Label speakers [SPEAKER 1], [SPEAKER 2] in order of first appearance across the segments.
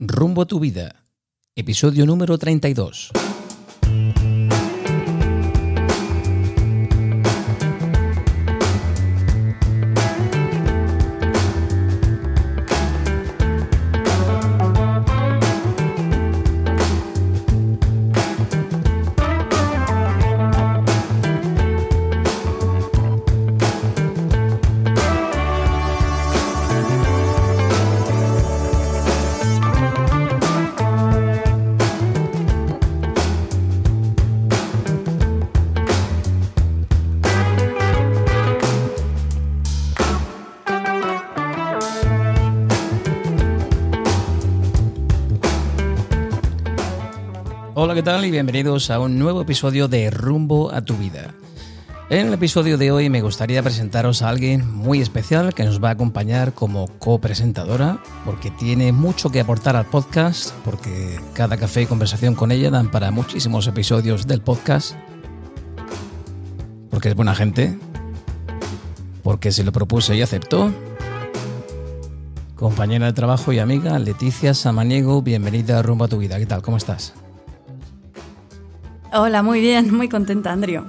[SPEAKER 1] Rumbo a tu vida, episodio número 32. Tal? Y bienvenidos a un nuevo episodio de Rumbo a tu vida. En el episodio de hoy me gustaría presentaros a alguien muy especial que nos va a acompañar como copresentadora, porque tiene mucho que aportar al podcast, porque cada café y conversación con ella dan para muchísimos episodios del podcast, porque es buena gente, porque se lo propuse y aceptó. Compañera de trabajo y amiga Leticia Samaniego, bienvenida a Rumbo a tu vida. ¿Qué tal? ¿Cómo estás?
[SPEAKER 2] Hola, muy bien, muy contenta, Andrio.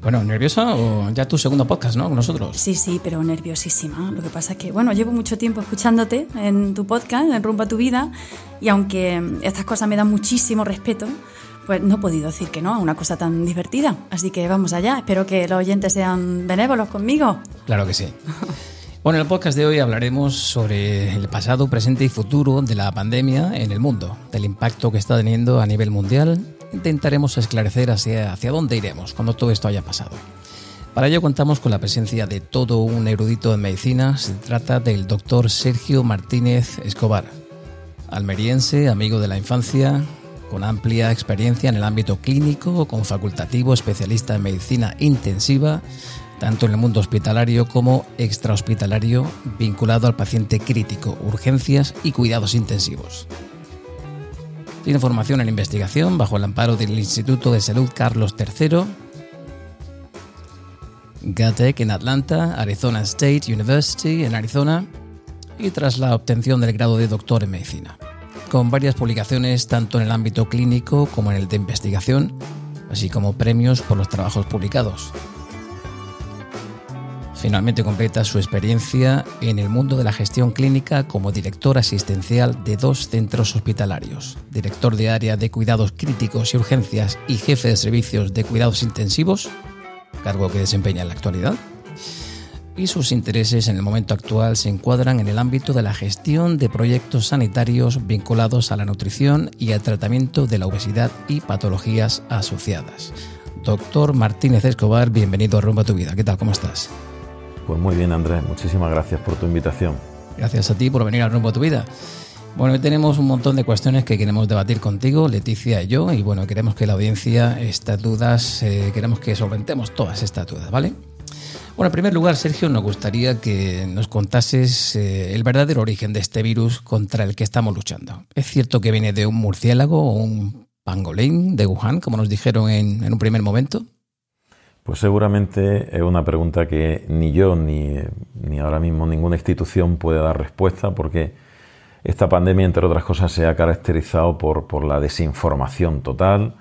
[SPEAKER 1] Bueno, ¿nerviosa o ya tu segundo podcast, ¿no? Con nosotros.
[SPEAKER 2] Sí, sí, pero nerviosísima. Lo que pasa es que, bueno, llevo mucho tiempo escuchándote en tu podcast, en Rumba tu Vida, y aunque estas cosas me dan muchísimo respeto, pues no he podido decir que no a una cosa tan divertida. Así que vamos allá. Espero que los oyentes sean benévolos conmigo.
[SPEAKER 1] Claro que sí. Bueno, en el podcast de hoy hablaremos sobre el pasado, presente y futuro de la pandemia en el mundo, del impacto que está teniendo a nivel mundial intentaremos esclarecer hacia, dónde iremos cuando todo esto haya pasado. Para ello contamos con la presencia de todo un erudito en medicina. Se trata del doctor Sergio Martínez Escobar, almeriense, amigo de la infancia, con amplia experiencia en el ámbito clínico, con facultativo, especialista en medicina intensiva, tanto en el mundo hospitalario como extrahospitalario, vinculado al paciente crítico, urgencias y cuidados intensivos. Tiene formación en investigación bajo el amparo del Instituto de Salud Carlos III, GATEC en Atlanta, Arizona State University en Arizona. Y tras la obtención del grado de doctor en medicina, con varias publicaciones tanto en el ámbito clínico como en el de investigación, así como premios por los trabajos publicados. Finalmente completa su experiencia en el mundo de la gestión clínica como director asistencial de dos centros hospitalarios, director de área de cuidados críticos y urgencias y jefe de servicios de cuidados intensivos, cargo que desempeña en la actualidad. Y sus intereses en el momento actual se encuadran en el ámbito de la gestión de proyectos sanitarios vinculados a la nutrición y al tratamiento de la obesidad y patologías asociadas. Doctor Martínez Escobar, bienvenido a Rumba tu Vida. ¿Qué tal? ¿Cómo estás?
[SPEAKER 3] Pues muy bien, Andrés. Muchísimas gracias por tu invitación.
[SPEAKER 1] Gracias a ti por venir al rumbo a tu vida. Bueno, hoy tenemos un montón de cuestiones que queremos debatir contigo, Leticia y yo, y bueno, queremos que la audiencia, estas dudas, eh, queremos que solventemos todas estas dudas, ¿vale? Bueno, en primer lugar, Sergio, nos gustaría que nos contases eh, el verdadero origen de este virus contra el que estamos luchando. ¿Es cierto que viene de un murciélago o un pangolín de Wuhan, como nos dijeron en, en un primer momento?
[SPEAKER 3] Pues seguramente es una pregunta que ni yo ni, ni, ahora mismo ninguna institución puede dar respuesta porque esta pandemia, entre otras cosas, se ha caracterizado por, por la desinformación total,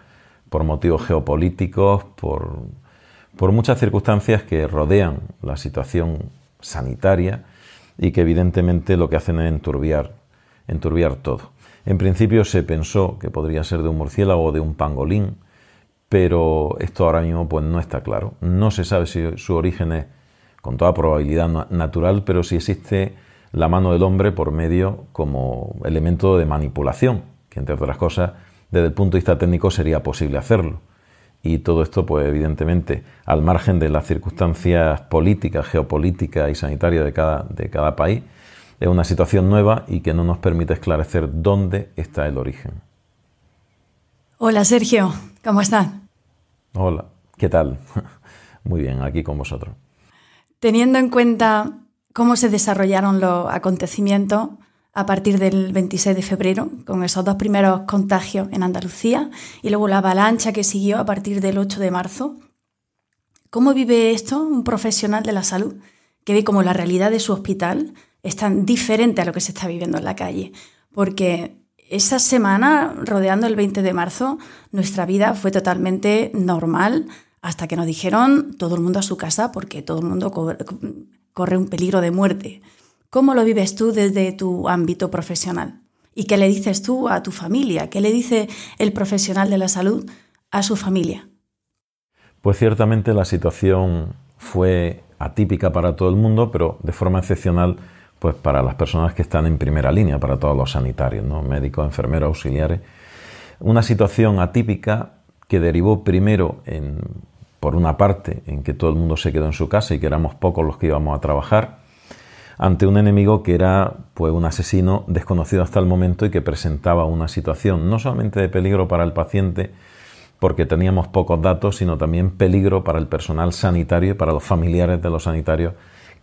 [SPEAKER 3] por motivos geopolíticos, por, por muchas circunstancias que rodean la situación sanitaria y que evidentemente lo que hacen es enturbiar, enturbiar todo. En principio se pensó que podría ser de un murciélago o de un pangolín, pero esto ahora mismo pues no está claro. No se sabe si su origen es con toda probabilidad natural, pero si existe la mano del hombre por medio como elemento de manipulación, que entre otras cosas, desde el punto de vista técnico sería posible hacerlo. Y todo esto, pues evidentemente, al margen de las circunstancias políticas, geopolíticas y sanitarias de cada, de cada país, es una situación nueva y que no nos permite esclarecer dónde está el origen.
[SPEAKER 2] Hola Sergio, ¿cómo estás?
[SPEAKER 3] Hola, ¿qué tal? Muy bien, aquí con vosotros.
[SPEAKER 2] Teniendo en cuenta cómo se desarrollaron los acontecimientos a partir del 26 de febrero, con esos dos primeros contagios en Andalucía y luego la avalancha que siguió a partir del 8 de marzo, ¿cómo vive esto un profesional de la salud que ve como la realidad de su hospital es tan diferente a lo que se está viviendo en la calle? porque esa semana, rodeando el 20 de marzo, nuestra vida fue totalmente normal hasta que nos dijeron todo el mundo a su casa porque todo el mundo corre un peligro de muerte. ¿Cómo lo vives tú desde tu ámbito profesional? ¿Y qué le dices tú a tu familia? ¿Qué le dice el profesional de la salud a su familia?
[SPEAKER 3] Pues ciertamente la situación fue atípica para todo el mundo, pero de forma excepcional pues para las personas que están en primera línea, para todos los sanitarios, ¿no? médicos, enfermeros, auxiliares. Una situación atípica que derivó primero en, por una parte, en que todo el mundo se quedó en su casa y que éramos pocos los que íbamos a trabajar, ante un enemigo que era pues un asesino desconocido hasta el momento y que presentaba una situación no solamente de peligro para el paciente, porque teníamos pocos datos, sino también peligro para el personal sanitario y para los familiares de los sanitarios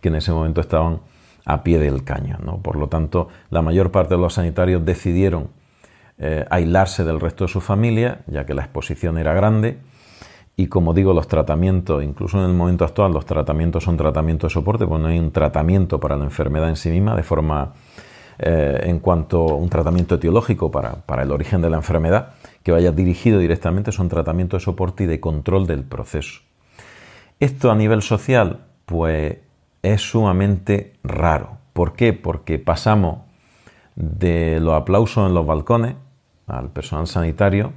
[SPEAKER 3] que en ese momento estaban a pie del caño. Por lo tanto, la mayor parte de los sanitarios decidieron eh, aislarse del resto de su familia, ya que la exposición era grande. Y como digo, los tratamientos, incluso en el momento actual, los tratamientos son tratamientos de soporte, pues no hay un tratamiento para la enfermedad en sí misma, de forma eh, en cuanto a un tratamiento etiológico para, para el origen de la enfermedad, que vaya dirigido directamente, son tratamientos de soporte y de control del proceso. Esto a nivel social, pues es sumamente raro. ¿Por qué? Porque pasamos de los aplausos en los balcones al personal sanitario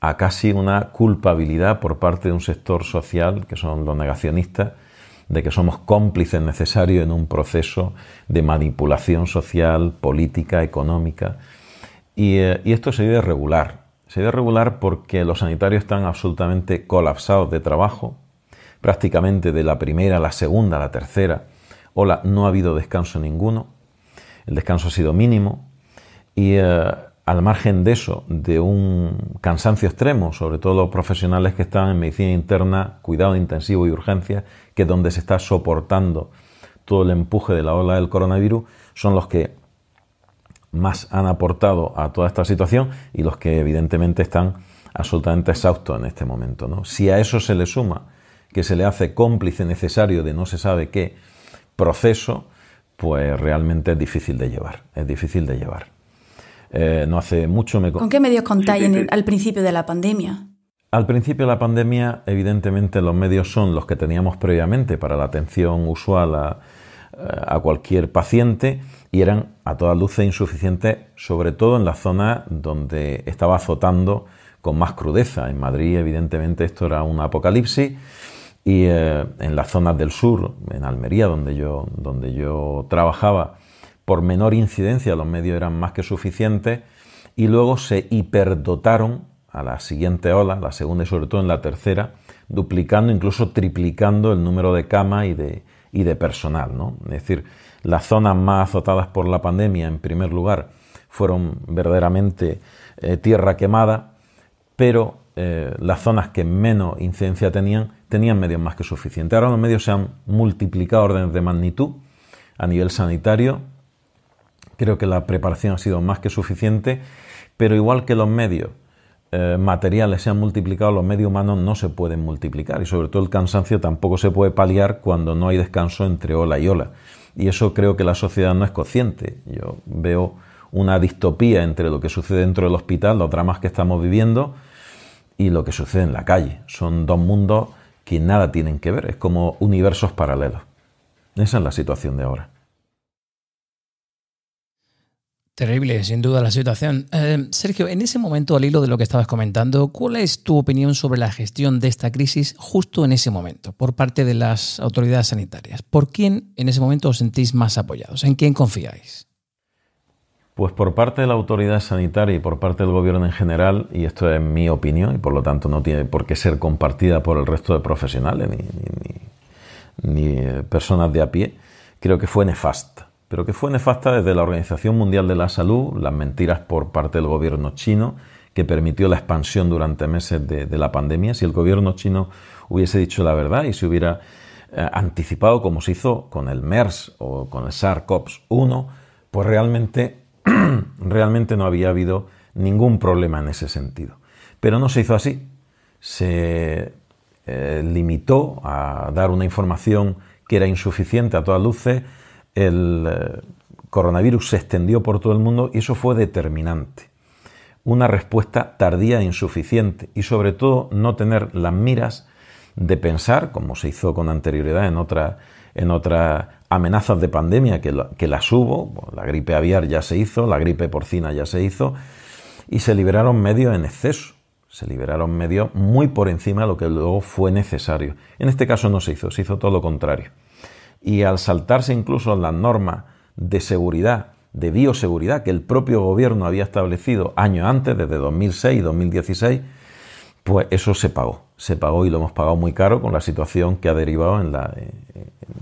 [SPEAKER 3] a casi una culpabilidad por parte de un sector social, que son los negacionistas, de que somos cómplices necesarios en un proceso de manipulación social, política, económica. Y, eh, y esto se debe regular. Se debe regular porque los sanitarios están absolutamente colapsados de trabajo, prácticamente de la primera a la segunda a la tercera. Ola no ha habido descanso ninguno, el descanso ha sido mínimo. Y eh, al margen de eso, de un cansancio extremo, sobre todo los profesionales que están en medicina interna, cuidado intensivo y urgencia, que es donde se está soportando todo el empuje de la ola del coronavirus, son los que más han aportado a toda esta situación y los que evidentemente están absolutamente exhaustos en este momento. Si a eso se le suma que se le hace cómplice necesario de no se sabe qué proceso, pues realmente es difícil de llevar. Es difícil de llevar. Eh, no hace mucho me...
[SPEAKER 2] ¿Con qué medios contáis al principio de la pandemia?
[SPEAKER 3] Al principio de la pandemia, evidentemente, los medios son los que teníamos previamente para la atención usual a, a cualquier paciente y eran a todas luces insuficientes, sobre todo en la zona donde estaba azotando con más crudeza. En Madrid, evidentemente, esto era un apocalipsis y eh, en las zonas del sur, en Almería, donde yo, donde yo trabajaba, por menor incidencia los medios eran más que suficientes y luego se hiperdotaron a la siguiente ola, la segunda y sobre todo en la tercera, duplicando, incluso triplicando el número de camas y de, y de personal. ¿no? Es decir, las zonas más azotadas por la pandemia, en primer lugar, fueron verdaderamente eh, tierra quemada, pero eh, las zonas que menos incidencia tenían, tenían medios más que suficientes. Ahora los medios se han multiplicado órdenes de magnitud a nivel sanitario. Creo que la preparación ha sido más que suficiente, pero igual que los medios eh, materiales se han multiplicado, los medios humanos no se pueden multiplicar y sobre todo el cansancio tampoco se puede paliar cuando no hay descanso entre ola y ola. Y eso creo que la sociedad no es consciente. Yo veo una distopía entre lo que sucede dentro del hospital, los dramas que estamos viviendo, y lo que sucede en la calle. Son dos mundos que nada tienen que ver, es como universos paralelos. Esa es la situación de ahora.
[SPEAKER 1] Terrible, sin duda, la situación. Eh, Sergio, en ese momento, al hilo de lo que estabas comentando, ¿cuál es tu opinión sobre la gestión de esta crisis justo en ese momento, por parte de las autoridades sanitarias? ¿Por quién en ese momento os sentís más apoyados? ¿En quién confiáis?
[SPEAKER 3] Pues por parte de la autoridad sanitaria y por parte del gobierno en general, y esto es mi opinión y por lo tanto no tiene por qué ser compartida por el resto de profesionales ni, ni, eh, personas de a pie, creo que fue nefasta. Pero que fue nefasta desde la Organización Mundial de la Salud, las mentiras por parte del gobierno chino, que permitió la expansión durante meses de, la pandemia. Si el gobierno chino hubiese dicho la verdad y se hubiera eh, anticipado como se hizo con el MERS o con el SARS-CoV-1, pues realmente realmente no había habido ningún problema en ese sentido. Pero no se hizo así. Se eh, limitó a dar una información que era insuficiente a todas luces. El eh, coronavirus se extendió por todo el mundo y eso fue determinante. Una respuesta tardía e insuficiente y sobre todo no tener las miras de pensar, como se hizo con anterioridad en otras en otras amenazas de pandemia que, que las hubo, la gripe aviar ya se hizo, la gripe porcina ya se hizo, y se liberaron medios en exceso, se liberaron medios muy por encima de lo que luego fue necesario. En este caso no se hizo, se hizo todo lo contrario. Y al saltarse incluso las normas de seguridad, de bioseguridad que el propio gobierno había establecido años antes, desde 2006 y 2016, pues eso se pagó. Se pagó y lo hemos pagado muy caro con la situación que ha derivado en,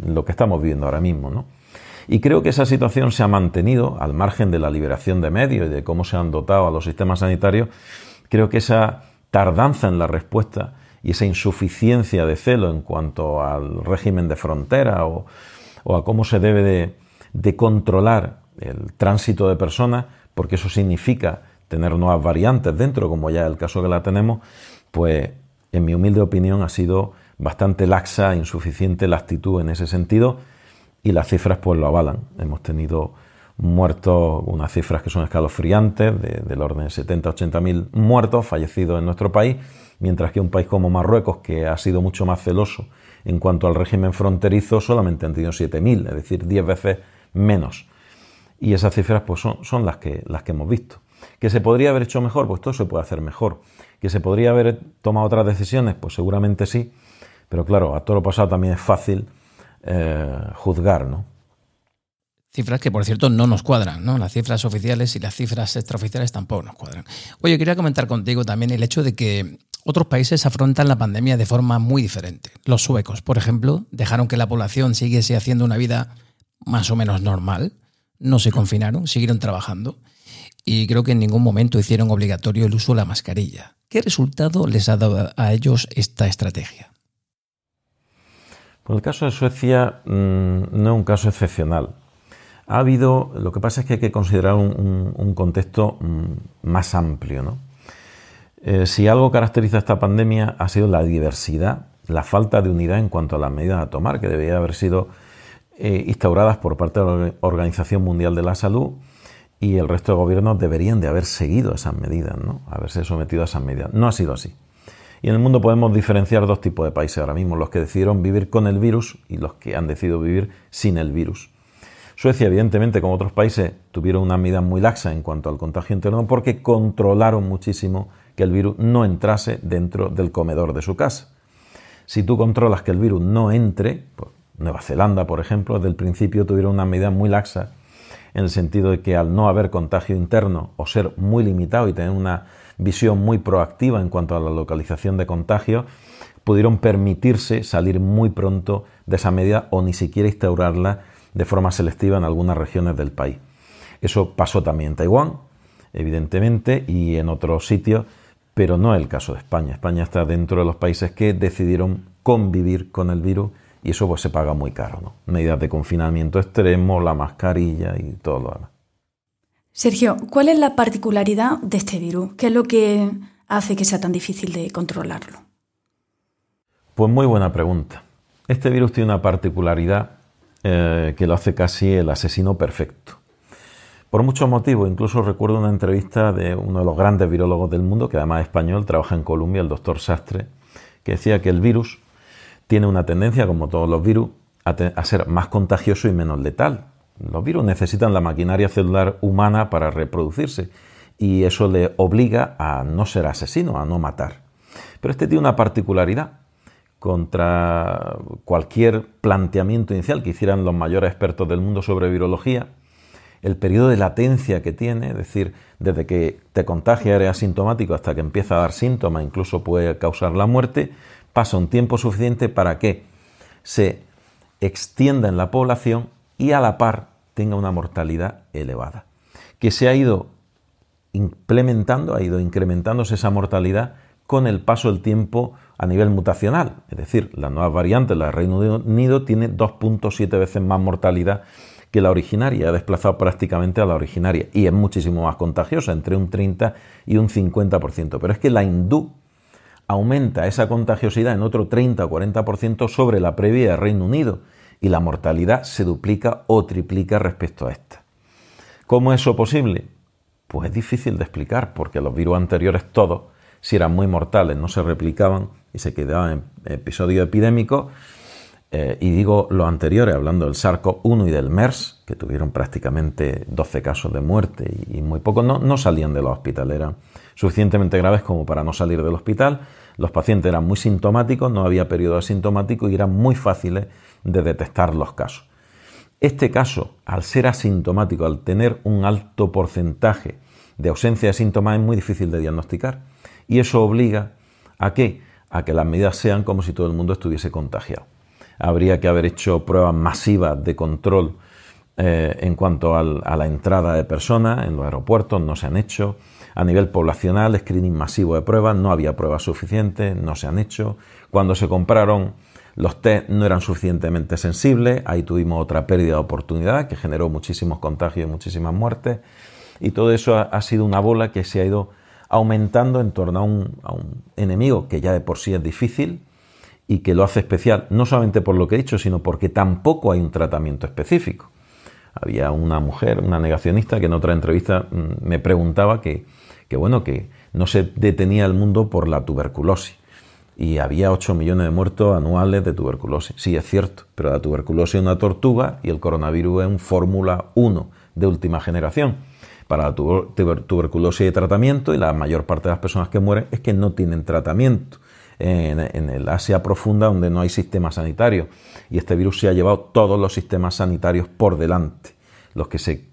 [SPEAKER 3] lo que estamos viviendo ahora mismo. ¿no? Y creo que esa situación se ha mantenido, al margen de la liberación de medios y de cómo se han dotado a los sistemas sanitarios, creo que esa tardanza en la respuesta y esa insuficiencia de celo en cuanto al régimen de frontera o, a cómo se debe de, controlar el tránsito de personas, porque eso significa tener nuevas variantes dentro, como ya es el caso que la tenemos, pues en mi humilde opinión ha sido bastante laxa, insuficiente la actitud en ese sentido y las cifras pues lo avalan. Hemos tenido muertos, unas cifras que son escalofriantes, del orden de 70-80 mil muertos, fallecidos en nuestro país, mientras que un país como Marruecos, que ha sido mucho más celoso en cuanto al régimen fronterizo, solamente han tenido 7.000, es decir, 10 veces menos. Y esas cifras pues, son, son las, que, las que hemos visto. ¿Que se podría haber hecho mejor? Pues todo se puede hacer mejor. ¿Que se podría haber tomado otras decisiones? Pues seguramente sí. Pero claro, a todo lo pasado también es fácil eh, juzgar, ¿no?
[SPEAKER 1] Cifras que, por cierto, no nos cuadran, ¿no? Las cifras oficiales y las cifras extraoficiales tampoco nos cuadran. Oye, quería comentar contigo también el hecho de que otros países afrontan la pandemia de forma muy diferente. Los suecos, por ejemplo, dejaron que la población siguiese haciendo una vida más o menos normal, no se confinaron, siguieron trabajando y creo que en ningún momento hicieron obligatorio el uso de la mascarilla. ¿Qué resultado les ha dado a ellos esta estrategia?
[SPEAKER 3] Pues el caso de Suecia mm, no es un caso excepcional. Ha habido, lo que pasa es que hay que considerar un, contexto mm, más amplio. ¿no? Eh, si algo caracteriza esta pandemia ha sido la diversidad, la falta de unidad en cuanto a las medidas a tomar, que debería haber sido eh, instauradas por parte de la Organización Mundial de la Salud y el resto de gobiernos deberían de haber seguido esas medidas, ¿no? haberse sometido a esas medidas. No ha sido así. Y en el mundo podemos diferenciar dos tipos de países ahora mismo, los que decidieron vivir con el virus y los que han decidido vivir sin el virus. Suecia, evidentemente, como otros países, tuvieron una medida muy laxa en cuanto al contagio interno porque controlaron muchísimo que el virus no entrase dentro del comedor de su casa. Si tú controlas que el virus no entre, pues Nueva Zelanda, por ejemplo, desde el principio tuvieron una medida muy laxa en el sentido de que al no haber contagio interno o ser muy limitado y tener una visión muy proactiva en cuanto a la localización de contagios, pudieron permitirse salir muy pronto de esa medida o ni siquiera instaurarla de forma selectiva en algunas regiones del país. Eso pasó también en Taiwán, evidentemente, y en otros sitios, pero no el caso de España. España está dentro de los países que decidieron convivir con el virus y eso pues se paga muy caro, ¿no? Medidas de confinamiento extremo, la mascarilla y todo lo demás.
[SPEAKER 2] Sergio, ¿cuál es la particularidad de este virus? ¿Qué es lo que hace que sea tan difícil de controlarlo?
[SPEAKER 3] Pues muy buena pregunta. Este virus tiene una particularidad eh, que lo hace casi el asesino perfecto. Por muchos motivos, incluso recuerdo una entrevista de uno de los grandes virólogos del mundo, que además es español, trabaja en Colombia, el doctor Sastre, que decía que el virus tiene una tendencia, como todos los virus, a, ser más contagioso y menos letal. Los virus necesitan la maquinaria celular humana para reproducirse y eso le obliga a no ser asesino, a no matar. Pero este tiene una particularidad contra cualquier planteamiento inicial que hicieran los mayores expertos del mundo sobre virología, el periodo de latencia que tiene, es decir, desde que te contagia eres asintomático hasta que empieza a dar síntomas, incluso puede causar la muerte, pasa un tiempo suficiente para que se extienda en la población y a la par tenga una mortalidad elevada. Que se ha ido implementando, ha ido incrementándose esa mortalidad con el paso del tiempo a nivel mutacional. Es decir, la nueva variante, la de Reino Unido, tiene 2.7 veces más mortalidad que la originaria, ha desplazado prácticamente a la originaria y es muchísimo más contagiosa, entre un 30 y un 50%. Pero es que la hindú aumenta esa contagiosidad en otro 30 o 40% sobre la previa de Reino Unido y la mortalidad se duplica o triplica respecto a esta. ¿Cómo es eso posible? Pues es difícil de explicar, porque los virus anteriores todos, si eran muy mortales, no se replicaban y se quedaban en episodio epidémico. Eh, y digo los anteriores, hablando del SARS-CoV-1 y del MERS, que tuvieron prácticamente 12 casos de muerte y, muy pocos no, no salían de los hospitales, eran suficientemente graves como para no salir del hospital. Los pacientes eran muy sintomáticos, no había periodo asintomático y eran muy fáciles de detectar los casos. Este caso, al ser asintomático, al tener un alto porcentaje de ausencia de síntomas, es muy difícil de diagnosticar. Y eso obliga a qué? A que las medidas sean como si todo el mundo estuviese contagiado. Habría que haber hecho pruebas masivas de control eh, en cuanto a la entrada de personas en los aeropuertos, no se han hecho. A nivel poblacional, screening masivo de pruebas, no había pruebas suficientes, no se han hecho. Cuando se compraron los test no eran suficientemente sensibles, ahí tuvimos otra pérdida de oportunidad que generó muchísimos contagios y muchísimas muertes. Y todo eso ha, sido una bola que se ha ido aumentando en torno a un, a un, enemigo que ya de por sí es difícil y que lo hace especial, no solamente por lo que he dicho, sino porque tampoco hay un tratamiento específico. Había una mujer, una negacionista, que en otra entrevista mm, me preguntaba que, que bueno, que no se detenía el mundo por la tuberculosis y había 8 millones de muertos anuales de tuberculosis. Sí, es cierto, pero la tuberculosis es una tortuga y el coronavirus es un Fórmula 1 de última generación. Para la tuberculosis hay tratamiento y la mayor parte de las personas que mueren es que no tienen tratamiento. En, en, el Asia profunda donde no hay sistema sanitario y este virus se ha llevado todos los sistemas sanitarios por delante. Los que se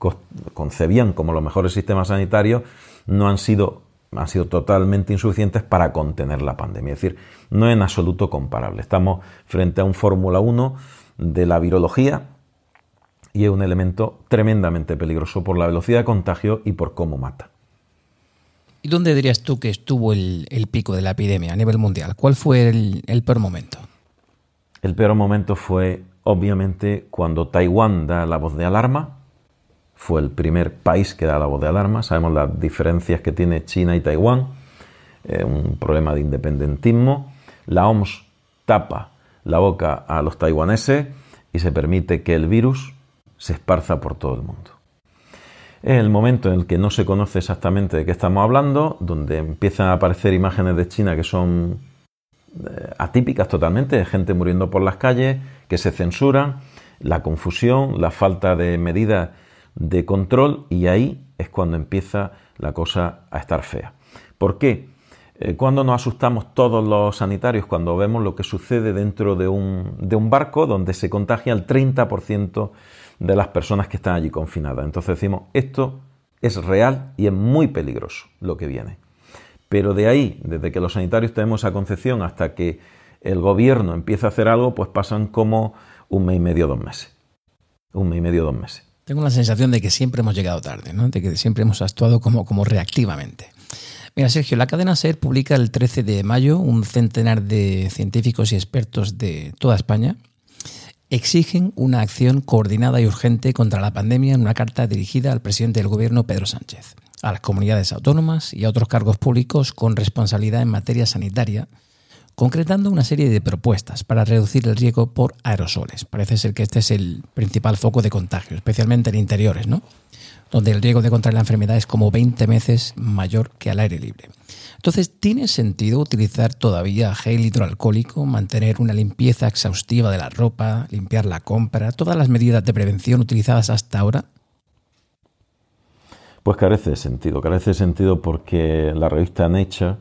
[SPEAKER 3] concebían como los mejores sistemas sanitarios no han sido han sido totalmente insuficientes para contener la pandemia. Es decir, no es en absoluto comparable. Estamos frente a un Fórmula 1 de la virología y es un elemento tremendamente peligroso por la velocidad de contagio y por cómo mata.
[SPEAKER 1] ¿Y dónde dirías tú que estuvo el, pico de la epidemia a nivel mundial? ¿Cuál fue el, el peor momento?
[SPEAKER 3] El peor momento fue, obviamente, cuando Taiwán da la voz de alarma fue el primer país que da la voz de alarma. Sabemos las diferencias que tiene China y Taiwán, eh, un problema de independentismo. La OMS tapa la boca a los taiwaneses y se permite que el virus se esparza por todo el mundo. Es el momento en el que no se conoce exactamente de qué estamos hablando, donde empiezan a aparecer imágenes de China que son eh, atípicas totalmente, de gente muriendo por las calles, que se censuran, la confusión, la falta de medidas de control y ahí es cuando empieza la cosa a estar fea. ¿Por qué? Eh, cuando nos asustamos todos los sanitarios cuando vemos lo que sucede dentro de un, de un barco donde se contagia el 30% de las personas que están allí confinadas. Entonces decimos, esto es real y es muy peligroso lo que viene. Pero de ahí, desde que los sanitarios tenemos esa concepción hasta que el gobierno empieza a hacer algo, pues pasan como un mes y medio, dos meses. Un mes y medio, dos meses.
[SPEAKER 1] Tengo la sensación de que siempre hemos llegado tarde, de que siempre hemos actuado como, como reactivamente. Mira, Sergio, la cadena SER publica el 13 de mayo un centenar de científicos y expertos de toda España exigen una acción coordinada y urgente contra la pandemia en una carta dirigida al presidente del gobierno Pedro Sánchez, a las comunidades autónomas y a otros cargos públicos con responsabilidad en materia sanitaria concretando una serie de propuestas para reducir el riesgo por aerosoles. Parece ser que este es el principal foco de contagio, especialmente en interiores, ¿no? donde el riesgo de contraer la enfermedad es como 20 veces mayor que al aire libre. Entonces, ¿tiene sentido utilizar todavía gel hidroalcohólico, mantener una limpieza exhaustiva de la ropa, limpiar la compra, todas las medidas de prevención utilizadas hasta ahora?
[SPEAKER 3] Pues carece de sentido, carece de sentido porque la revista Nature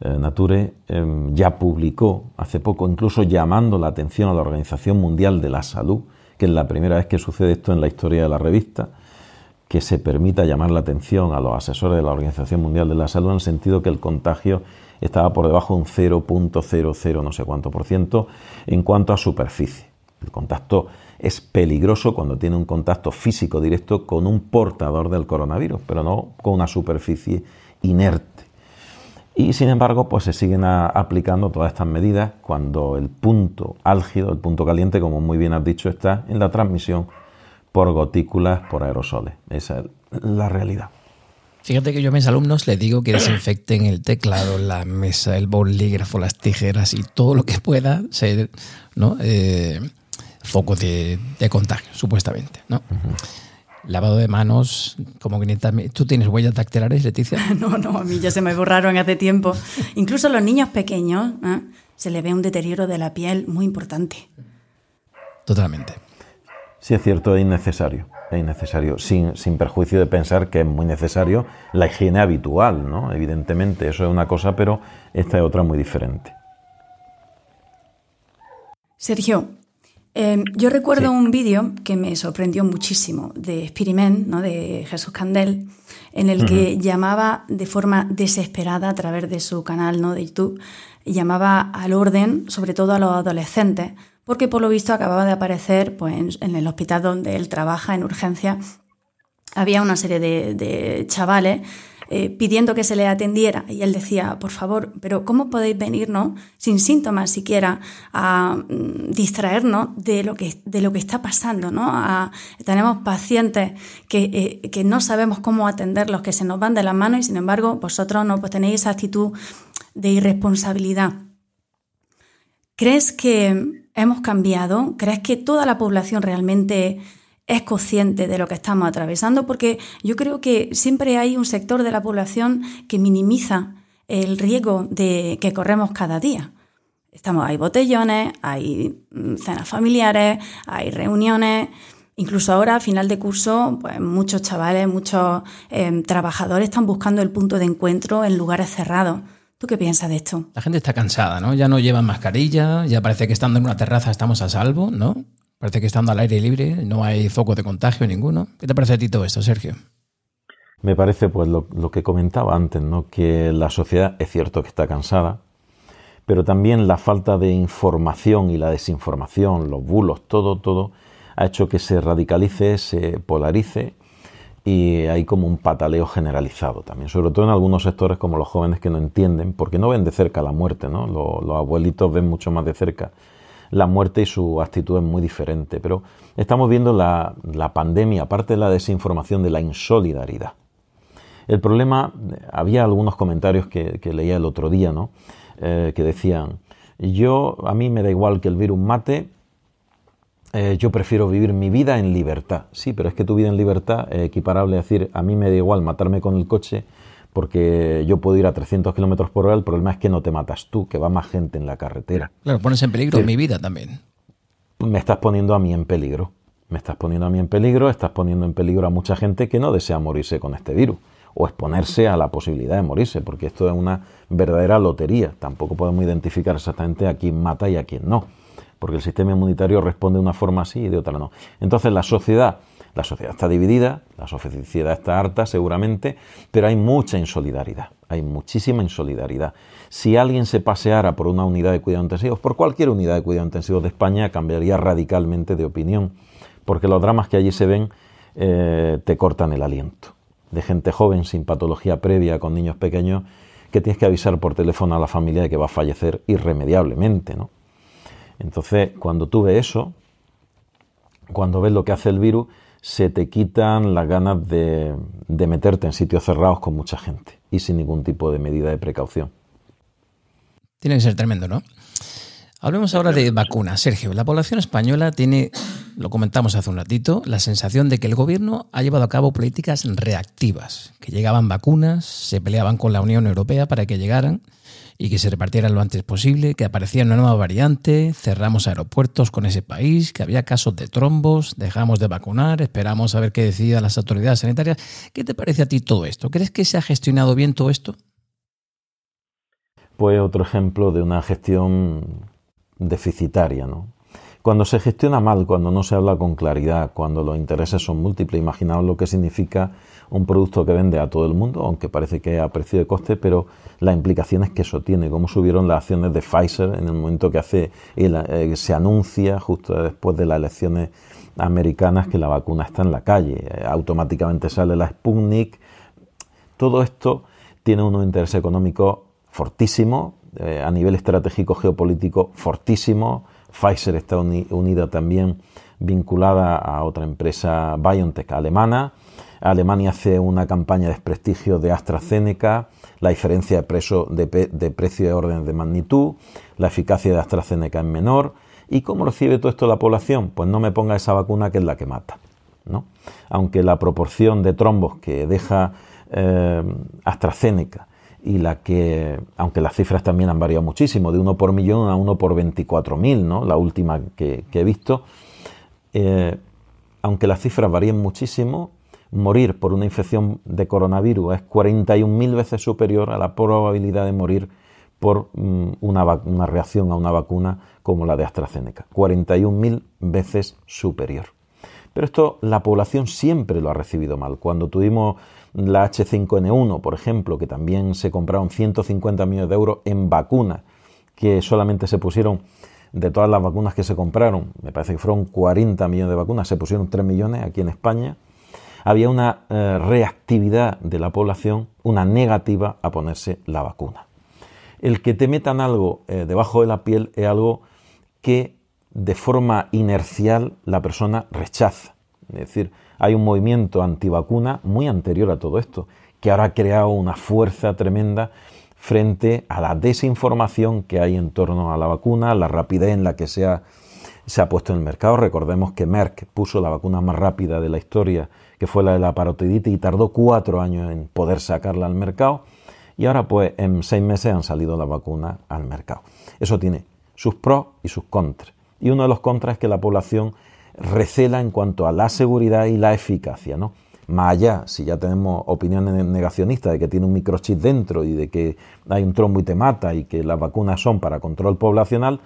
[SPEAKER 3] Nature em, ya publicó hace poco, incluso llamando la atención a la Organización Mundial de la Salud, que es la primera vez que sucede esto en la historia de la revista, que se permita llamar la atención a los asesores de la Organización Mundial de la Salud en el sentido que el contagio estaba por debajo de un 0.00 no sé cuánto por ciento en cuanto a superficie. El contacto es peligroso cuando tiene un contacto físico directo con un portador del coronavirus, pero no con una superficie inerte. Y sin embargo, pues se siguen aplicando todas estas medidas cuando el punto álgido, el punto caliente, como muy bien has dicho, está en la transmisión por gotículas, por aerosoles. Esa es la realidad.
[SPEAKER 1] Fíjate que yo a mis alumnos les digo que desinfecten el teclado, la mesa, el bolígrafo, las tijeras y todo lo que pueda ser ¿no? Eh, foco de, contagio, supuestamente. ¿no? Lavado de manos, como 500 ¿Tú tienes huellas dactilares, Leticia?
[SPEAKER 2] no, no, a mí ya se me borraron hace tiempo. Incluso a los niños pequeños ¿eh? se le ve un deterioro de la piel muy importante.
[SPEAKER 1] Totalmente.
[SPEAKER 3] Sí, es cierto, es innecesario. Es innecesario, sin, sin perjuicio de pensar que es muy necesario la higiene habitual, ¿no? Evidentemente, eso es una cosa, pero esta es otra muy diferente.
[SPEAKER 2] Sergio, em, yo recuerdo un vídeo que me sorprendió muchísimo de Experiment, ¿no? de Jesús Candel, en el que llamaba de forma desesperada a través de su canal ¿no? de YouTube, llamaba al orden, sobre todo a los adolescentes, porque por lo visto acababa de aparecer pues, en el hospital donde él trabaja en urgencia. Había una serie de chavales eh, pidiendo que se le atendiera. Y él decía, por favor, pero ¿cómo podéis venirnos sin síntomas siquiera a mm, distraernos de lo que, de lo que está pasando? ¿no? tenemos pacientes que, eh, que, no sabemos cómo atenderlos, que se nos van de las manos y sin embargo vosotros no pues, tenéis esa actitud de irresponsabilidad. ¿Crees que hemos cambiado? ¿Crees que toda la población realmente es consciente de lo que estamos atravesando, porque yo creo que siempre hay un sector de la población que minimiza el riesgo de que corremos cada día. Estamos, hay botellones, hay mm, cenas familiares, hay reuniones. Incluso ahora, a final de curso, pues muchos chavales, muchos em, trabajadores están buscando el punto de encuentro en lugares cerrados. ¿Tú qué piensas de esto?
[SPEAKER 1] La gente está cansada, ¿no? Ya no llevan mascarilla, ya parece que estando en una terraza estamos a salvo, ¿no? Parece que estando al aire libre no hay foco de contagio ninguno. ¿Qué te parece a ti todo esto, Sergio?
[SPEAKER 3] Me parece pues lo, que comentaba antes, ¿no? que la sociedad es cierto que está cansada, pero también la falta de información y la desinformación, los bulos, todo, todo, ha hecho que se radicalice, se polarice y hay como un pataleo generalizado también, sobre todo en algunos sectores como los jóvenes que no entienden, porque no ven de cerca la muerte, ¿no? los abuelitos ven mucho más de cerca la muerte y su actitud es muy diferente. Pero estamos viendo la, pandemia, aparte de la desinformación, de la insolidaridad. El problema, había algunos comentarios que, leía el otro día, ¿no? Eh, que decían, yo, a mí me da igual que el virus mate, eh, yo prefiero vivir mi vida en libertad. Sí, pero es que tu vida en libertad es equiparable a decir, a mí me da igual matarme con el coche porque yo puedo ir a 300 kilómetros por hora, el problema es que no te matas tú, que va más gente en la carretera.
[SPEAKER 1] Claro, pones en peligro mi vida también.
[SPEAKER 3] Me estás poniendo a mí en peligro. Me estás poniendo a mí en peligro, estás poniendo en peligro a mucha gente que no desea morirse con este virus o exponerse a la posibilidad de morirse, porque esto es una verdadera lotería. Tampoco podemos identificar exactamente a quién mata y a quién no, porque el sistema inmunitario responde de una forma así y de otra no. Entonces la sociedad la sociedad está dividida, la sociedad está harta seguramente, pero hay mucha insolidaridad, hay muchísima insolidaridad. Si alguien se paseara por una unidad de cuidados intensivos, por cualquier unidad de cuidados intensivos de España, cambiaría radicalmente de opinión, porque los dramas que allí se ven eh, te cortan el aliento. De gente joven, sin patología previa, con niños pequeños, que tienes que avisar por teléfono a la familia de que va a fallecer irremediablemente, ¿no? Entonces, cuando tú ves eso, cuando ves lo que hace el virus, se te quitan las ganas de, meterte en sitios cerrados con mucha gente y sin ningún tipo de medida de precaución.
[SPEAKER 1] Tiene que ser tremendo, ¿no? Hablemos ahora de vacunas. Sergio, la población española tiene, lo comentamos hace un ratito, la sensación de que el gobierno ha llevado a cabo políticas reactivas, que llegaban vacunas, se peleaban con la Unión Europea para que llegaran y que se repartieran lo antes posible, que aparecía una nueva variante, cerramos aeropuertos con ese país, que había casos de trombos, dejamos de vacunar, esperamos a ver qué decidan las autoridades sanitarias. ¿Qué te parece a ti todo esto? ¿Crees que se ha gestionado bien todo esto?
[SPEAKER 3] Pues otro ejemplo de una gestión deficitaria, ¿no? Cuando se gestiona mal, cuando no se habla con claridad, cuando los intereses son múltiples, imaginaos lo que significa un producto que vende a todo el mundo, aunque parece que a precio de coste, pero las implicaciones que eso tiene, cómo subieron las acciones de Pfizer en el momento que hace eh, se anuncia justo después de las elecciones americanas que la vacuna está en la calle, eh, automáticamente sale la Sputnik. Todo esto tiene unos intereses económicos fortísimos, eh, a nivel estratégico geopolítico fortísimo Pfizer está unida también vinculada a otra empresa BioNTech alemana. Alemania hace una campaña de desprestigio de AstraZeneca, la diferencia de, de precio de orden de magnitud, la eficacia de AstraZeneca es menor. ¿Y cómo recibe todo esto la población? Pues no me ponga esa vacuna que es la que mata. ¿no? Aunque la proporción de trombos que deja eh, AstraZeneca y la que, aunque las cifras también han variado muchísimo, de 1 por millón a 1 por 24.000, ¿no? la última que, he visto, eh, aunque las cifras varíen muchísimo, morir por una infección de coronavirus es 41.000 veces superior a la probabilidad de morir por mm, una, reacción a una vacuna como la de AstraZeneca. 41.000 veces superior. Pero esto la población siempre lo ha recibido mal. Cuando tuvimos la H5N1, por ejemplo, que también se compraron 150 millones de euros en vacunas, que solamente se pusieron, de todas las vacunas que se compraron, me parece que fueron 40 millones de vacunas, se pusieron 3 millones aquí en España, había una eh, reactividad de la población, una negativa a ponerse la vacuna. El que te metan algo eh, debajo de la piel es algo que de forma inercial la persona rechaza. Es decir, hay un movimiento antivacuna muy anterior a todo esto, que ahora ha creado una fuerza tremenda frente a la desinformación que hay en torno a la vacuna, la rapidez en la que se ha, se ha puesto en el mercado. Recordemos que Merck puso la vacuna más rápida de la historia, que fue la de la parotiditis, y tardó cuatro años en poder sacarla al mercado. Y ahora, pues, en seis meses han salido las vacunas al mercado. Eso tiene sus pros y sus contras. Y uno de los contras es que la población recela en cuanto a la seguridad y la eficacia, ¿no? Más allá, si ya tenemos opiniones negacionistas de que tiene un microchip dentro y de que hay un trombo y te mata y que las vacunas son para control poblacional,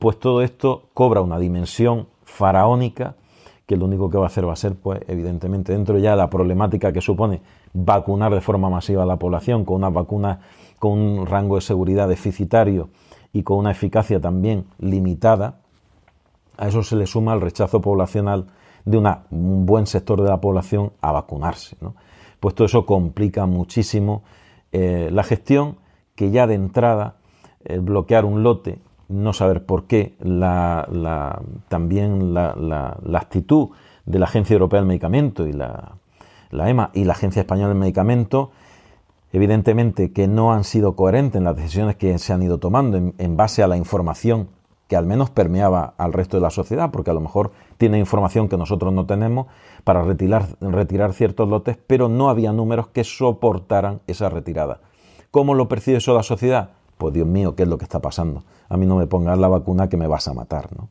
[SPEAKER 3] pues todo esto cobra una dimensión faraónica que lo único que va a hacer va a ser, pues evidentemente, dentro ya de la problemática que supone vacunar de forma masiva a la población con unas vacunas con un rango de seguridad deficitario y con una eficacia también limitada, a eso se le suma el rechazo poblacional de un buen sector de la población a vacunarse. ¿no? Pues todo eso complica muchísimo eh, la gestión, que ya de entrada bloquear un lote, no saber por qué, también la, actitud de la Agencia Europea del Medicamento y la, EMA y la Agencia Española del Medicamento, evidentemente que no han sido coherentes en las decisiones que se han ido tomando en base a la información que al menos permeaba al resto de la sociedad, porque a lo mejor tiene información que nosotros no tenemos para retirar, retirar ciertos lotes, pero no había números que soportaran esa retirada. ¿Cómo lo percibe eso la sociedad? Pues Dios mío, ¿qué es lo que está pasando? A mí no me pongas la vacuna que me vas a matar, ¿no?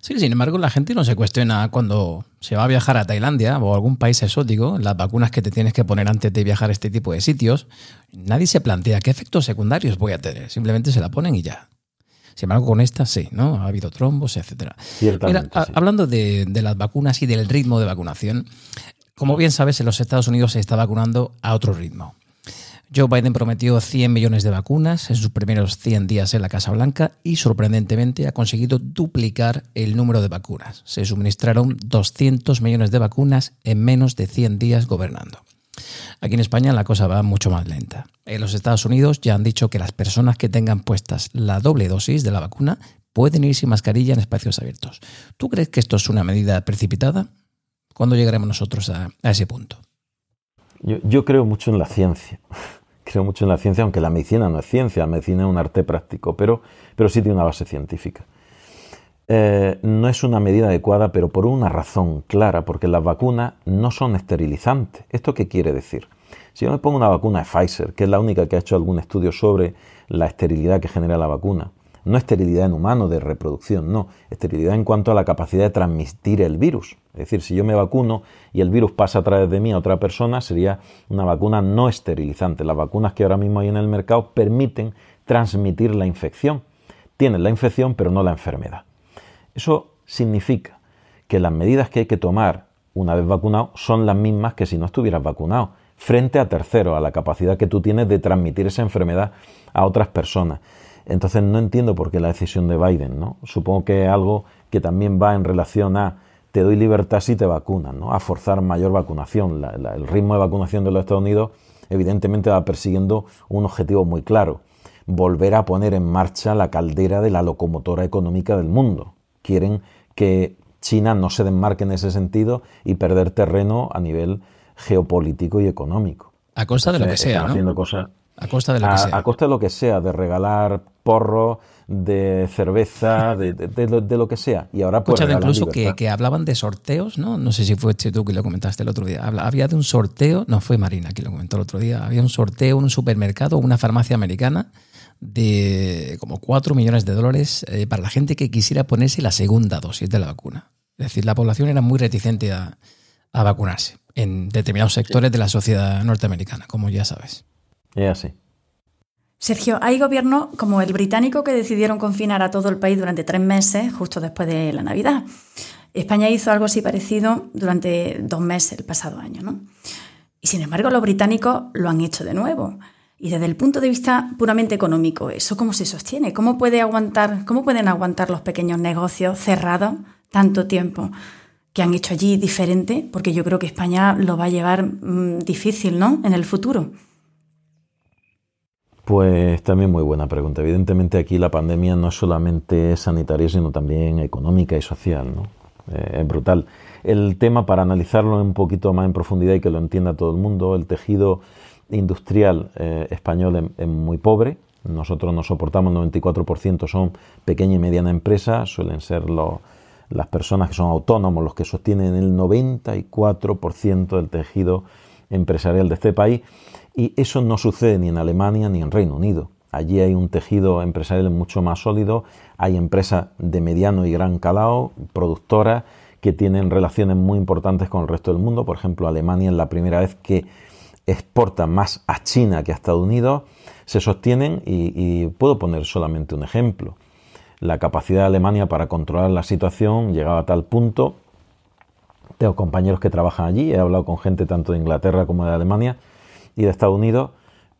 [SPEAKER 1] Sí, sin embargo, la gente no se cuestiona cuando se va a viajar a Tailandia o a algún país exótico, las vacunas que te tienes que poner antes de viajar a este tipo de sitios. Nadie se plantea qué efectos secundarios voy a tener. Simplemente se la ponen y ya. Sin embargo, con esta sí, ¿no? Ha habido trombos, etcétera. Mira, hablando de, las vacunas y del ritmo de vacunación, como bien sabes, en los Estados Unidos se está vacunando a otro ritmo. Joe Biden prometió 100 millones de vacunas en sus primeros 100 días en la Casa Blanca y sorprendentemente ha conseguido duplicar el número de vacunas. Se suministraron 200 millones de vacunas en menos de 100 días gobernando. Aquí en España la cosa va mucho más lenta. En los Estados Unidos ya han dicho que las personas que tengan puestas la doble dosis de la vacuna pueden ir sin mascarilla en espacios abiertos. ¿Tú crees que esto es una medida precipitada? ¿Cuándo llegaremos nosotros a, ese punto?
[SPEAKER 3] Yo, creo mucho en la ciencia. Creo mucho en la ciencia, aunque la medicina no es ciencia, la medicina es un arte práctico, pero, pero sí tiene una base científica. Eh, no es una medida adecuada, pero por una razón clara, porque las vacunas no son esterilizantes. ¿Esto qué quiere decir? Si yo me pongo una vacuna de Pfizer, que es la única que ha hecho algún estudio sobre la esterilidad que genera la vacuna, no esterilidad en humano de reproducción, no, esterilidad en cuanto a la capacidad de transmitir el virus. Es decir, si yo me vacuno y el virus pasa a través de mí a otra persona, sería una vacuna no esterilizante. Las vacunas que ahora mismo hay en el mercado permiten transmitir la infección. Tienen la infección, pero no la enfermedad. Eso significa que las medidas que hay que tomar una vez vacunado son las mismas que si no estuvieras vacunado, frente a terceros, a la capacidad que tú tienes de transmitir esa enfermedad a otras personas. Entonces no entiendo por qué la decisión de Biden, ¿no? Supongo que es algo que también va en relación a te doy libertad si te vacunan, ¿no? A forzar mayor vacunación. el ritmo de vacunación de los Estados Unidos evidentemente va persiguiendo un objetivo muy claro, volver a poner en marcha la caldera de la locomotora económica del mundo quieren que China no se desmarque en ese sentido y perder terreno a nivel geopolítico y económico.
[SPEAKER 1] A costa de lo que sea,
[SPEAKER 3] haciendo cosas
[SPEAKER 1] A costa de lo que sea.
[SPEAKER 3] A costa de lo que sea, de regalar porros, de cerveza, de, de, lo, que sea. Y ahora pues
[SPEAKER 1] incluso que, que, hablaban de sorteos, ¿no? No sé si fue tú que lo comentaste el otro día. había de un sorteo, no fue Marina que lo comentó el otro día, había un sorteo en un supermercado, una farmacia americana de como 4 millones de dólares eh, para la gente que quisiera ponerse la segunda dosis de la vacuna. Es decir, la población era muy reticente a, vacunarse en determinados sectores de la sociedad norteamericana, como ya sabes.
[SPEAKER 3] Es así.
[SPEAKER 2] Sergio, hay gobiernos como el británico que decidieron confinar a todo el país durante tres meses, justo después de la Navidad. España hizo algo así parecido durante dos meses el pasado año, ¿no? Y sin embargo, los británicos lo han hecho de nuevo. Y desde el punto de vista puramente económico, ¿eso cómo se sostiene? ¿Cómo, puede aguantar, ¿Cómo pueden aguantar los pequeños negocios cerrados tanto tiempo? que han hecho allí diferente? Porque yo creo que España lo va a llevar mm, difícil, ¿no? En el futuro.
[SPEAKER 3] Pues también muy buena pregunta. Evidentemente aquí la pandemia no es solamente sanitaria, sino también económica y social, ¿no? Eh, es brutal. El tema, para analizarlo un poquito más en profundidad y que lo entienda todo el mundo, el tejido industrial eh, español es, muy pobre. Nosotros no soportamos, el 94% son pequeña y mediana empresa, suelen ser las personas que son autónomos los que sostienen el 94% del tejido empresarial de este país. Y eso no sucede ni en Alemania ni en Reino Unido. Allí hay un tejido empresarial mucho más sólido, hay empresas de mediano y gran calado, productoras que tienen relaciones muy importantes con el resto del mundo. Por ejemplo, Alemania es la primera vez que exporta más a China que a Estados Unidos, se sostienen y, puedo poner solamente un ejemplo. La capacidad de Alemania para controlar la situación llegaba a tal punto, tengo compañeros que trabajan allí, he hablado con gente tanto de Inglaterra como de Alemania y de Estados Unidos,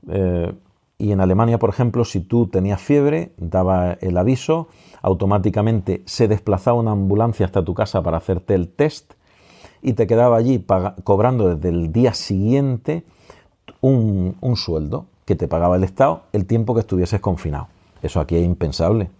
[SPEAKER 3] eh, y en Alemania, por ejemplo, si tú tenías fiebre, daba el aviso, automáticamente se desplazaba una ambulancia hasta tu casa para hacerte el test y te quedaba allí cobrando desde el día siguiente un, sueldo que te pagaba el Estado el tiempo que estuvieses confinado. Eso aquí es impensable.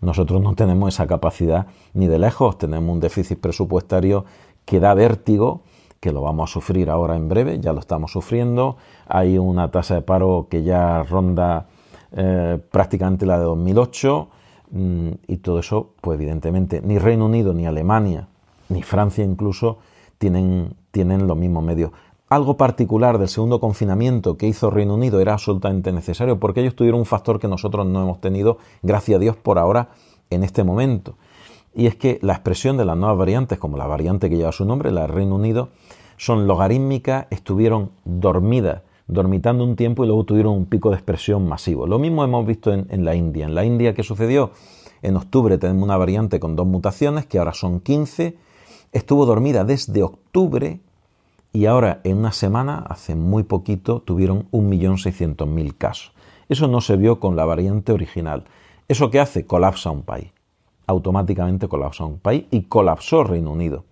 [SPEAKER 3] Nosotros no tenemos esa capacidad ni de lejos, tenemos un déficit presupuestario que da vértigo, que lo vamos a sufrir ahora en breve, ya lo estamos sufriendo. Hay una tasa de paro que ya ronda eh, prácticamente la de 2008 mm, y todo eso, pues evidentemente, ni Reino Unido, ni Alemania, ni Francia incluso tienen, tienen los mismos medios algo particular del segundo confinamiento que hizo Reino Unido era absolutamente necesario porque ellos tuvieron un factor que nosotros no hemos tenido, gracias a Dios, por ahora, en este momento. Y es que la expresión de las nuevas variantes, como la variante que lleva su nombre, la de Reino Unido, son logarítmicas, estuvieron dormidas, dormitando un tiempo y luego tuvieron un pico de expresión masivo. Lo mismo hemos visto en, en la India. En la India, ¿qué sucedió? En octubre tenemos una variante con dos mutaciones, que ahora son 15. Estuvo dormida desde octubre y ahora en una semana, hace muy poquito, tuvieron 1.600.000 casos. Eso no se vio con la variante original. ¿Eso qué hace? Colapsa un país. Automáticamente colapsa un país y colapsó Reino Unido.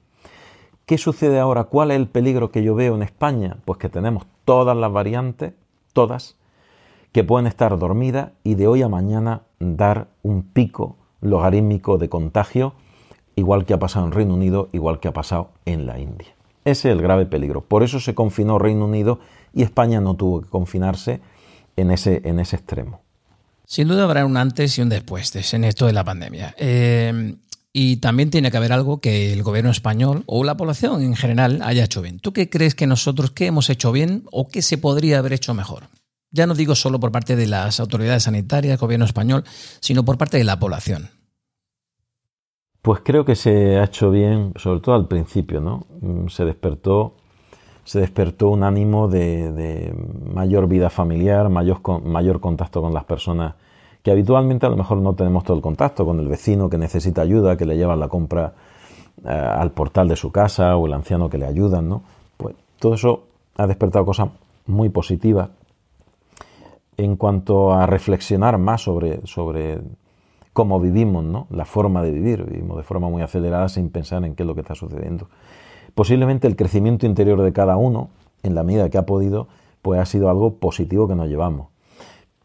[SPEAKER 3] ¿Qué sucede ahora? ¿Cuál es el peligro que yo veo en España? Pues que tenemos todas las variantes, todas, que pueden estar dormidas y de hoy a mañana dar un pico logarítmico de contagio, igual que ha pasado en Reino Unido, igual que ha pasado en la India. Ese es el grave peligro. Por eso se confinó Reino Unido y España no tuvo que confinarse en ese, en ese extremo.
[SPEAKER 1] Sin duda habrá un antes y un después en esto de la pandemia. Eh, y también tiene que haber algo que el gobierno español o la población en general haya hecho bien. ¿Tú qué crees que nosotros qué hemos hecho bien o qué se podría haber hecho mejor? Ya no digo solo por parte de las autoridades sanitarias, gobierno español, sino por parte de la población.
[SPEAKER 3] Pues creo que se ha hecho bien, sobre todo al principio, ¿no? Mm, se despertó, se despertó un ánimo de, mayor vida familiar, mayor, mayor contacto con las personas que habitualmente a lo mejor no tenemos todo el contacto con el vecino que necesita ayuda, que le lleva la compra eh, al portal de su casa o el anciano que le ayudan, ¿no? Pues todo eso ha despertado cosas muy positivas en cuanto a reflexionar más sobre, sobre cómo vivimos, ¿no? La forma de vivir, vivimos de forma muy acelerada sin pensar en qué es lo que está sucediendo. Posiblemente el crecimiento interior de cada uno, en la medida que ha podido, pues ha sido algo positivo que nos llevamos.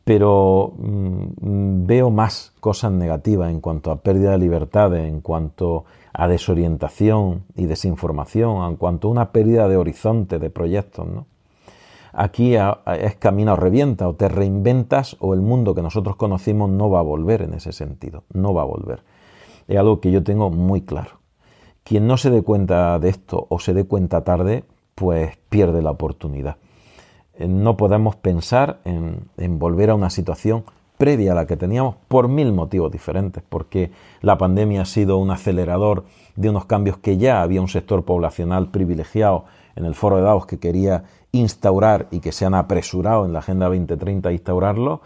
[SPEAKER 3] Pero mm, veo más cosas negativas en cuanto a pérdida de libertades, en cuanto a desorientación y desinformación, en cuanto a una pérdida de horizonte, de proyectos, ¿no? Aquí es camina o revienta, o te reinventas, o el mundo que nosotros conocimos no va a volver en ese sentido, no va a volver. Es algo que yo tengo muy claro. Quien no se dé cuenta de esto o se dé cuenta tarde, pues pierde la oportunidad. Eh, no podemos pensar en, volver a una situación previa a la que teníamos por mil motivos diferentes, porque la pandemia ha sido un acelerador de unos cambios que ya había un sector poblacional privilegiado en el foro de Davos que quería instaurar y que se han apresurado en la Agenda 2030 a instaurarlo,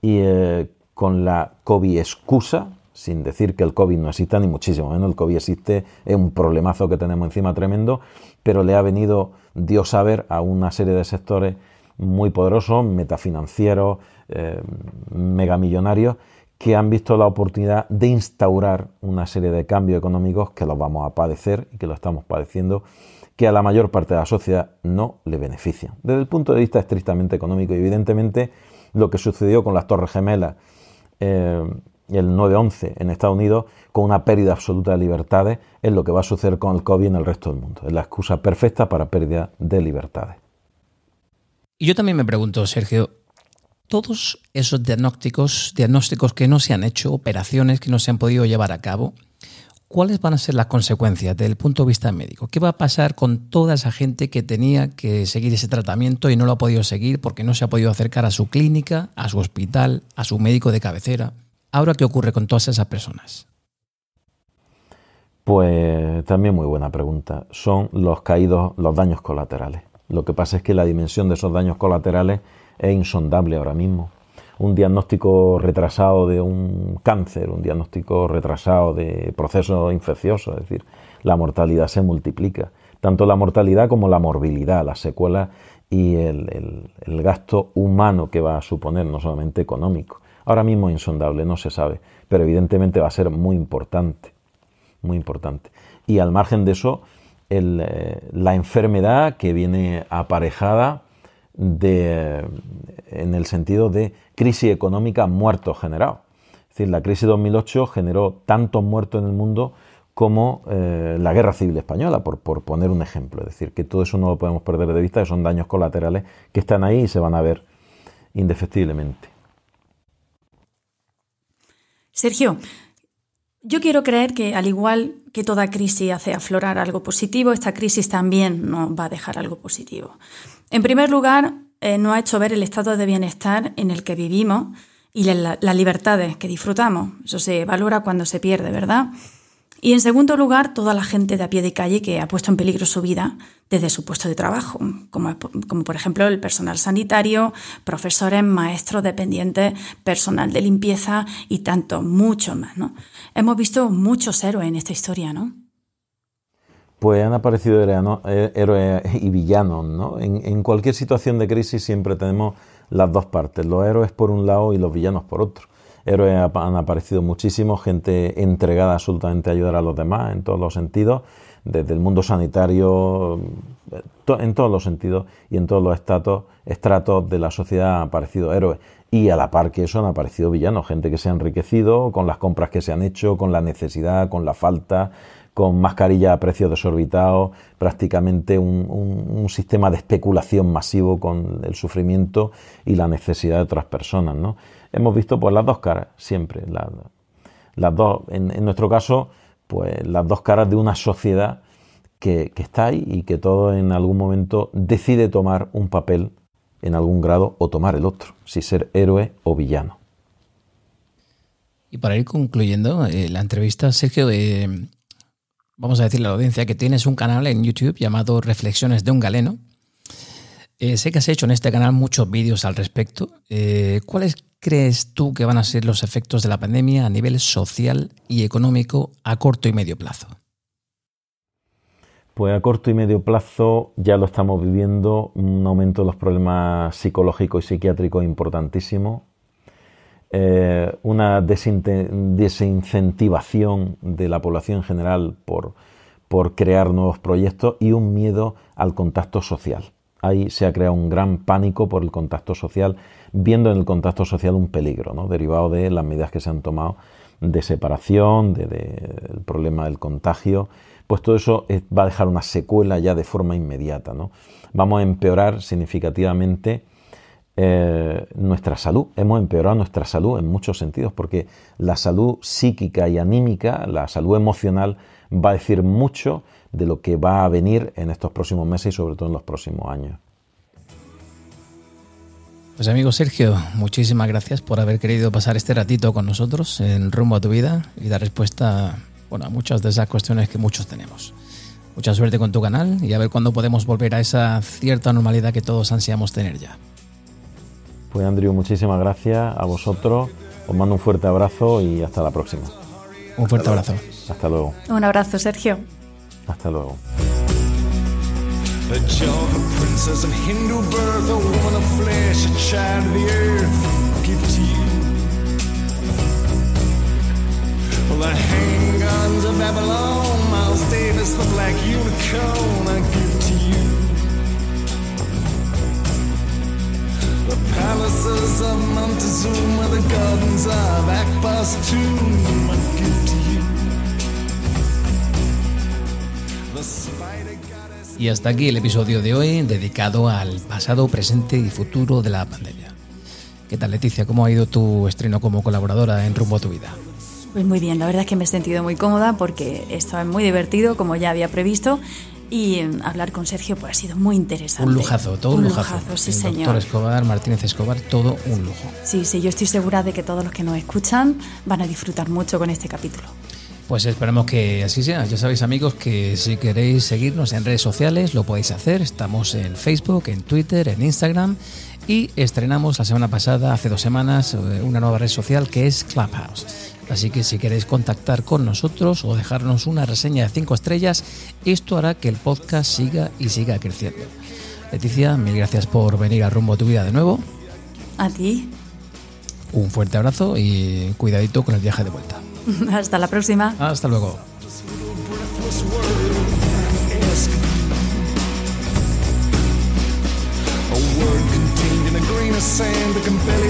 [SPEAKER 3] y eh, con la COVID excusa, sin decir que el COVID no exista, ni muchísimo menos, el COVID existe, es un problemazo que tenemos encima tremendo, pero le ha venido Dios a ver a una serie de sectores muy poderosos, metafinancieros, eh, megamillonarios, que han visto la oportunidad de instaurar una serie de cambios económicos que los vamos a padecer y que lo estamos padeciendo que a la mayor parte de la sociedad no le benefician. Desde el punto de vista estrictamente económico, y evidentemente lo que sucedió con las Torres Gemelas eh, el 9-11 en Estados Unidos, con una pérdida absoluta de libertades, es lo que va a suceder con el COVID en el resto del mundo. Es la excusa perfecta para pérdida de libertades.
[SPEAKER 1] Y yo también me pregunto, Sergio, todos esos diagnósticos, diagnósticos que no se han hecho, operaciones que no se han podido llevar a cabo, ¿cuáles van a ser las consecuencias desde el punto de vista médico? ¿Qué va a pasar con toda esa gente que tenía que seguir ese tratamiento y no lo ha podido seguir porque no se ha podido acercar a su clínica, a su hospital, a su médico de cabecera? Ahora, ¿qué ocurre con todas esas personas?
[SPEAKER 3] Pues también muy buena pregunta. Son los caídos, los daños colaterales. Lo que pasa es que la dimensión de esos daños colaterales es insondable ahora mismo un diagnóstico retrasado de un cáncer, un diagnóstico retrasado de procesos infecciosos, es decir, la mortalidad se multiplica. Tanto la mortalidad como la morbilidad, las secuelas y el, gasto humano que va a suponer, no solamente económico. Ahora mismo insondable, no se sabe, pero evidentemente va a ser muy importante, muy importante. Y al margen de eso, eh, la enfermedad que viene aparejada de, en el sentido de crisis económica muertos generado. Es decir, la crisis de 2008 generó tantos muertos en el mundo como eh, la guerra civil española, por, por, poner un ejemplo. Es decir, que todo eso no lo podemos perder de vista, que son daños colaterales que están ahí y se van a ver indefectiblemente.
[SPEAKER 2] Sergio, yo quiero creer que al igual que toda crisis hace aflorar algo positivo, esta crisis también nos va a dejar algo positivo. En primer lugar, eh, nos ha hecho ver el estado de bienestar en el que vivimos y las libertades que disfrutamos. Eso se valora cuando se pierde, ¿verdad? Y en segundo lugar, toda la gente de a pie de calle que ha puesto en peligro su vida desde su puesto de trabajo, como, como, por ejemplo el personal sanitario, profesores, maestros, dependientes, personal de limpieza y tanto, mucho más. ¿no? Hemos visto muchos héroes en esta historia, ¿no?
[SPEAKER 3] Pues han aparecido eh, héroes y villanos, ¿no? En, en cualquier situación de crisis siempre tenemos las dos partes, los héroes por un lado y los villanos por otro héroes han aparecido muchísimos, gente entregada absolutamente a ayudar a los demás en todos los sentidos, desde el mundo sanitario, en todos los sentidos y en todos los estratos, estratos de la sociedad han aparecido héroes. Y a la par que eso han aparecido villanos, gente que se ha enriquecido con las compras que se han hecho, con la necesidad, con la falta, con mascarilla a precios desorbitados, prácticamente un, sistema de especulación masivo con el sufrimiento y la necesidad de otras personas. ¿no? Hemos visto pues, las dos caras, siempre. las dos, en, nuestro caso, pues las dos caras de una sociedad que, que está ahí y que todo en algún momento decide tomar un papel en algún grado o tomar el otro, si ser héroe o villano.
[SPEAKER 1] Y para ir concluyendo eh, la entrevista, Sergio, vamos a decirle a la audiencia que tienes un canal en YouTube llamado Reflexiones de un Galeno. Eh, sé que has hecho en este canal muchos vídeos al respecto. Eh, ¿Cuáles crees tú que van a ser los efectos de la pandemia a nivel social y económico a corto y medio plazo?
[SPEAKER 3] Pues a corto y medio plazo ya lo estamos viviendo, un aumento de los problemas psicológicos y psiquiátricos importantísimo, eh, una desincentivación de la población en general por, por crear nuevos proyectos y un miedo al contacto social. ahí se ha creado un gran pánico por el contacto social, viendo en el contacto social un peligro, ¿no? derivado de las medidas que se han tomado de separación, del de, problema del contagio, pues todo eso va a dejar una secuela ya de forma inmediata. ¿no? Vamos a empeorar significativamente eh, nuestra salud. Hemos empeorado nuestra salud en muchos sentidos, porque la salud psíquica y anímica, la salud emocional, va a decir mucho de lo que va a venir en estos próximos meses y sobre todo en los próximos años.
[SPEAKER 1] Pues amigo Sergio, muchísimas gracias por haber querido pasar este ratito con nosotros en Rumbo a tu vida y dar respuesta bueno, a muchas de esas cuestiones que muchos tenemos. Mucha suerte con tu canal y a ver cuándo podemos volver a esa cierta normalidad que todos ansiamos tener ya.
[SPEAKER 3] Pues Andrew, muchísimas gracias a vosotros. Os mando un fuerte abrazo y hasta la próxima.
[SPEAKER 1] Un fuerte abrazo.
[SPEAKER 3] Hasta luego.
[SPEAKER 2] Un abrazo, Sergio.
[SPEAKER 3] Hasta luego.
[SPEAKER 4] A Java princess of Hindu birth, a woman of flesh, a child of the earth, give
[SPEAKER 1] Y hasta aquí el episodio de hoy dedicado al pasado, presente y futuro de la pandemia. ¿Qué tal Leticia? ¿Cómo ha ido tu estreno como colaboradora en Rumbo a tu vida?
[SPEAKER 2] Pues muy bien, la verdad es que me he sentido muy cómoda porque estaba muy divertido, como ya había previsto, y hablar con Sergio pues, ha sido muy interesante.
[SPEAKER 1] Un lujazo, todo un,
[SPEAKER 2] un
[SPEAKER 1] lujazo.
[SPEAKER 2] lujazo, sí,
[SPEAKER 1] el
[SPEAKER 2] señor.
[SPEAKER 1] doctor Escobar, Martínez Escobar, todo un lujo.
[SPEAKER 2] Sí, sí, yo estoy segura de que todos los que nos escuchan van a disfrutar mucho con este capítulo.
[SPEAKER 1] Pues esperamos que así sea. Ya sabéis amigos que si queréis seguirnos en redes sociales lo podéis hacer. Estamos en Facebook, en Twitter, en Instagram y estrenamos la semana pasada, hace dos semanas, eh, una nueva red social que es Clubhouse. Así que si queréis contactar con nosotros o dejarnos una reseña de 5 estrellas, esto hará que el podcast siga y siga creciendo. Leticia, mil gracias por venir a Rumbo a tu vida de nuevo.
[SPEAKER 2] A ti.
[SPEAKER 1] Un fuerte abrazo y cuidadito con el viaje de vuelta.
[SPEAKER 2] Hasta la próxima.
[SPEAKER 1] Hasta luego.
[SPEAKER 4] a word contained in a grain of sand that can barely